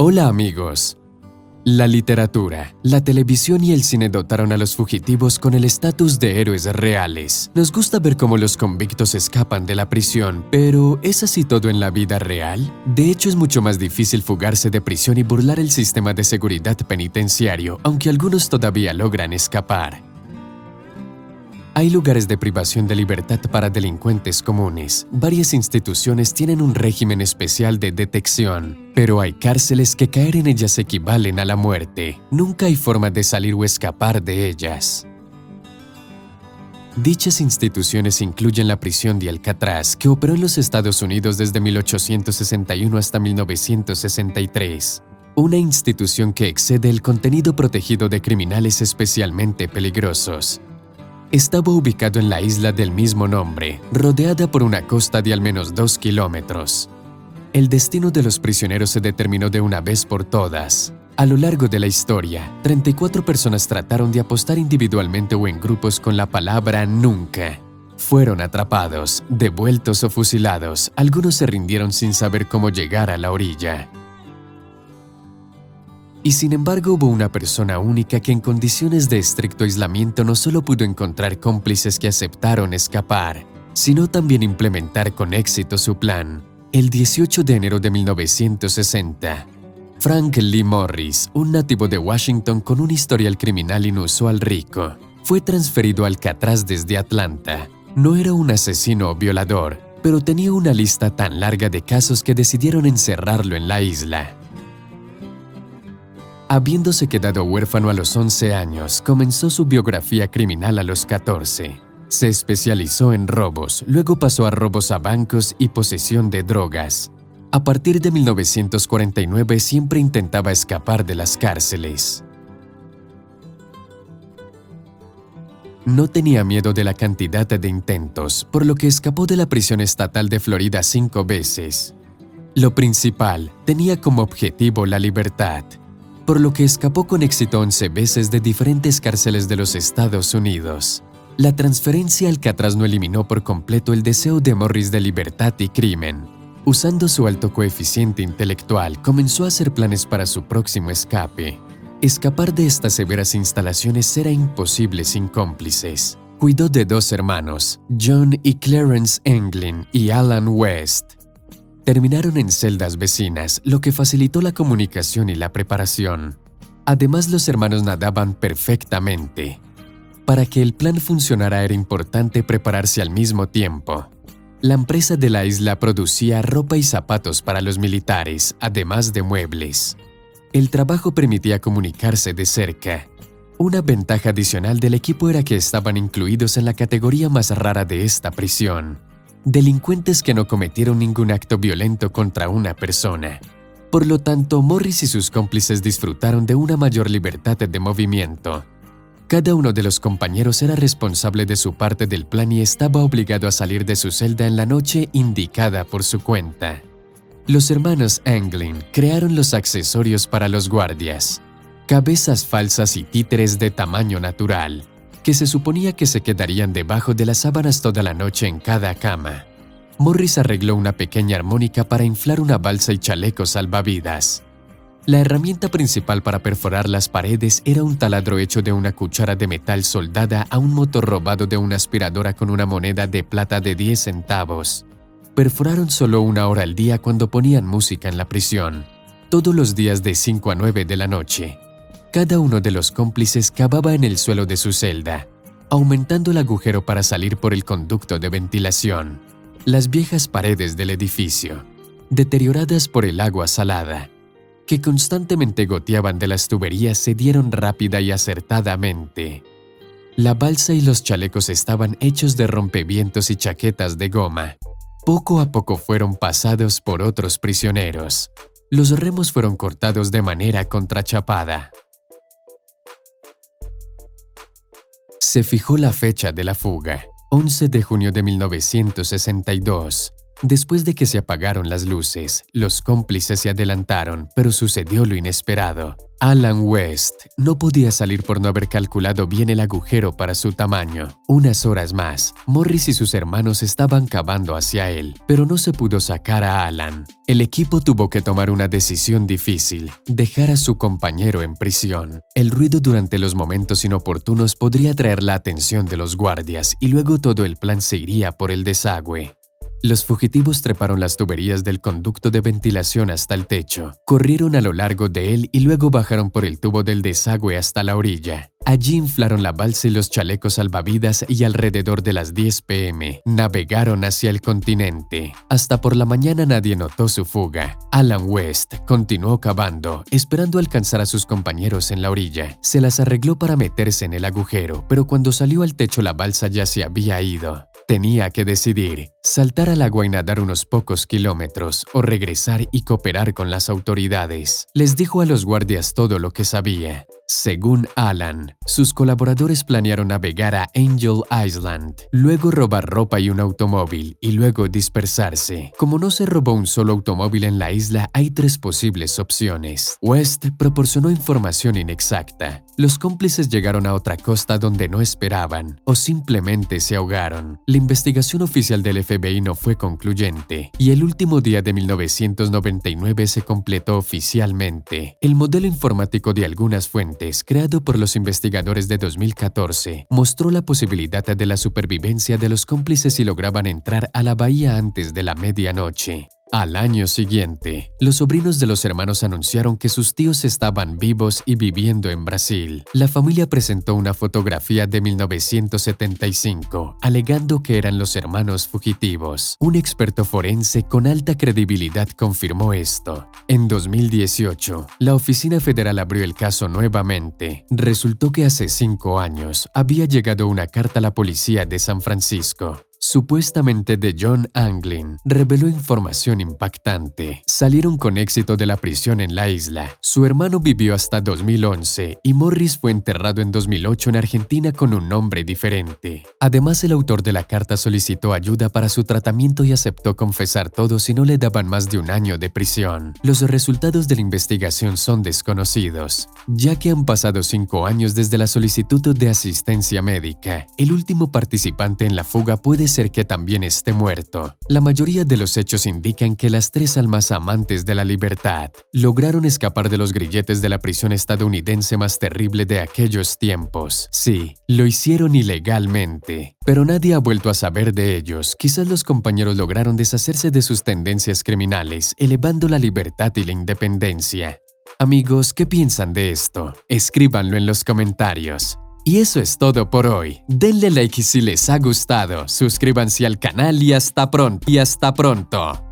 Hola amigos. La literatura, la televisión y el cine dotaron a los fugitivos con el estatus de héroes reales. Nos gusta ver cómo los convictos escapan de la prisión, pero ¿es así todo en la vida real? De hecho, es mucho más difícil fugarse de prisión y burlar el sistema de seguridad penitenciario, aunque algunos todavía logran escapar. Hay lugares de privación de libertad para delincuentes comunes. Varias instituciones tienen un régimen especial de detección, pero hay cárceles que caer en ellas equivalen a la muerte. Nunca hay forma de salir o escapar de ellas. Dichas instituciones incluyen la prisión de Alcatraz, que operó en los Estados Unidos desde 1861 hasta 1963, una institución que excede el contenido protegido de criminales especialmente peligrosos, estaba ubicado en la isla del mismo nombre, rodeada por una costa de al menos dos kilómetros. El destino de los prisioneros se determinó de una vez por todas. A lo largo de la historia, 34 personas trataron de apostar individualmente o en grupos con la palabra nunca. Fueron atrapados, devueltos o fusilados. Algunos se rindieron sin saber cómo llegar a la orilla. Y sin embargo hubo una persona única que en condiciones de estricto aislamiento no solo pudo encontrar cómplices que aceptaron escapar, sino también implementar con éxito su plan. El 18 de enero de 1960, Frank Lee Morris, un nativo de Washington con un historial criminal inusual rico, fue transferido al Alcatraz desde Atlanta. No era un asesino o violador, pero tenía una lista tan larga de casos que decidieron encerrarlo en la isla. Habiéndose quedado huérfano a los 11 años, comenzó su biografía criminal a los 14. Se especializó en robos, luego pasó a robos a bancos y posesión de drogas. A partir de 1949 siempre intentaba escapar de las cárceles. No tenía miedo de la cantidad de intentos, por lo que escapó de la prisión estatal de Florida cinco veces. Lo principal, tenía como objetivo la libertad por lo que escapó con éxito 11 veces de diferentes cárceles de los Estados Unidos. La transferencia al Alcatraz no eliminó por completo el deseo de Morris de libertad y crimen. Usando su alto coeficiente intelectual, comenzó a hacer planes para su próximo escape. Escapar de estas severas instalaciones era imposible sin cómplices. Cuidó de dos hermanos, John y Clarence Englin y Alan West, terminaron en celdas vecinas, lo que facilitó la comunicación y la preparación. Además, los hermanos nadaban perfectamente. Para que el plan funcionara era importante prepararse al mismo tiempo. La empresa de la isla producía ropa y zapatos para los militares, además de muebles. El trabajo permitía comunicarse de cerca. Una ventaja adicional del equipo era que estaban incluidos en la categoría más rara de esta prisión, delincuentes que no cometieron ningún acto violento contra una persona. Por lo tanto, Morris y sus cómplices disfrutaron de una mayor libertad de movimiento. Cada uno de los compañeros era responsable de su parte del plan y estaba obligado a salir de su celda en la noche indicada por su cuenta. Los hermanos Anglin crearon los accesorios para los guardias, cabezas falsas y títeres de tamaño natural, que se suponía que se quedarían debajo de las sábanas toda la noche en cada cama. Morris arregló una pequeña armónica para inflar una balsa y chalecos salvavidas. La herramienta principal para perforar las paredes era un taladro hecho de una cuchara de metal soldada a un motor robado de una aspiradora con una moneda de plata de 10 centavos. Perforaron solo una hora al día cuando ponían música en la prisión, todos los días de 5 a 9 de la noche. Cada uno de los cómplices cavaba en el suelo de su celda, aumentando el agujero para salir por el conducto de ventilación. Las viejas paredes del edificio, deterioradas por el agua salada, que constantemente goteaban de las tuberías, se dieron rápida y acertadamente. La balsa y los chalecos estaban hechos de rompevientos y chaquetas de goma. Poco a poco fueron pasados por otros prisioneros. Los remos fueron cortados de manera contrachapada. Se fijó la fecha de la fuga, 11 de junio de 1962. Después de que se apagaron las luces, los cómplices se adelantaron, pero sucedió lo inesperado. Alan West no podía salir por no haber calculado bien el agujero para su tamaño. Unas horas más, Morris y sus hermanos estaban cavando hacia él, pero no se pudo sacar a Alan. El equipo tuvo que tomar una decisión difícil, dejar a su compañero en prisión. El ruido durante los momentos inoportunos podría atraer la atención de los guardias y luego todo el plan se iría por el desagüe. Los fugitivos treparon las tuberías del conducto de ventilación hasta el techo, corrieron a lo largo de él y luego bajaron por el tubo del desagüe hasta la orilla. Allí inflaron la balsa y los chalecos salvavidas y alrededor de las 10 pm navegaron hacia el continente. Hasta por la mañana nadie notó su fuga. Alan West continuó cavando, esperando alcanzar a sus compañeros en la orilla. Se las arregló para meterse en el agujero, pero cuando salió al techo la balsa ya se había ido. Tenía que decidir, saltar al agua y nadar unos pocos kilómetros o regresar y cooperar con las autoridades. Les dijo a los guardias todo lo que sabía. Según Alan, sus colaboradores planearon navegar a Angel Island, luego robar ropa y un automóvil y luego dispersarse. Como no se robó un solo automóvil en la isla, hay tres posibles opciones. West proporcionó información inexacta. Los cómplices llegaron a otra costa donde no esperaban o simplemente se ahogaron. La investigación oficial del FBI no fue concluyente y el último día de 1999 se completó oficialmente. El modelo informático de algunas fuentes creado por los investigadores de 2014, mostró la posibilidad de la supervivencia de los cómplices si lograban entrar a la bahía antes de la medianoche. Al año siguiente, los sobrinos de los hermanos anunciaron que sus tíos estaban vivos y viviendo en Brasil. La familia presentó una fotografía de 1975, alegando que eran los hermanos fugitivos. Un experto forense con alta credibilidad confirmó esto. En 2018, la Oficina Federal abrió el caso nuevamente. Resultó que hace cinco años había llegado una carta a la policía de San Francisco supuestamente de John Anglin, reveló información impactante. Salieron con éxito de la prisión en la isla. Su hermano vivió hasta 2011 y Morris fue enterrado en 2008 en Argentina con un nombre diferente. Además, el autor de la carta solicitó ayuda para su tratamiento y aceptó confesar todo si no le daban más de un año de prisión. Los resultados de la investigación son desconocidos, ya que han pasado cinco años desde la solicitud de asistencia médica. El último participante en la fuga ser que también esté muerto. La mayoría de los hechos indican que las tres almas amantes de la libertad lograron escapar de los grilletes de la prisión estadounidense más terrible de aquellos tiempos. Sí, lo hicieron ilegalmente, pero nadie ha vuelto a saber de ellos. Quizás los compañeros lograron deshacerse de sus tendencias criminales, elevando la libertad y la independencia. Amigos, ¿qué piensan de esto? Escríbanlo en los comentarios. Y eso es todo por hoy. Denle like si les ha gustado, suscríbanse al canal y hasta pronto. Y hasta pronto.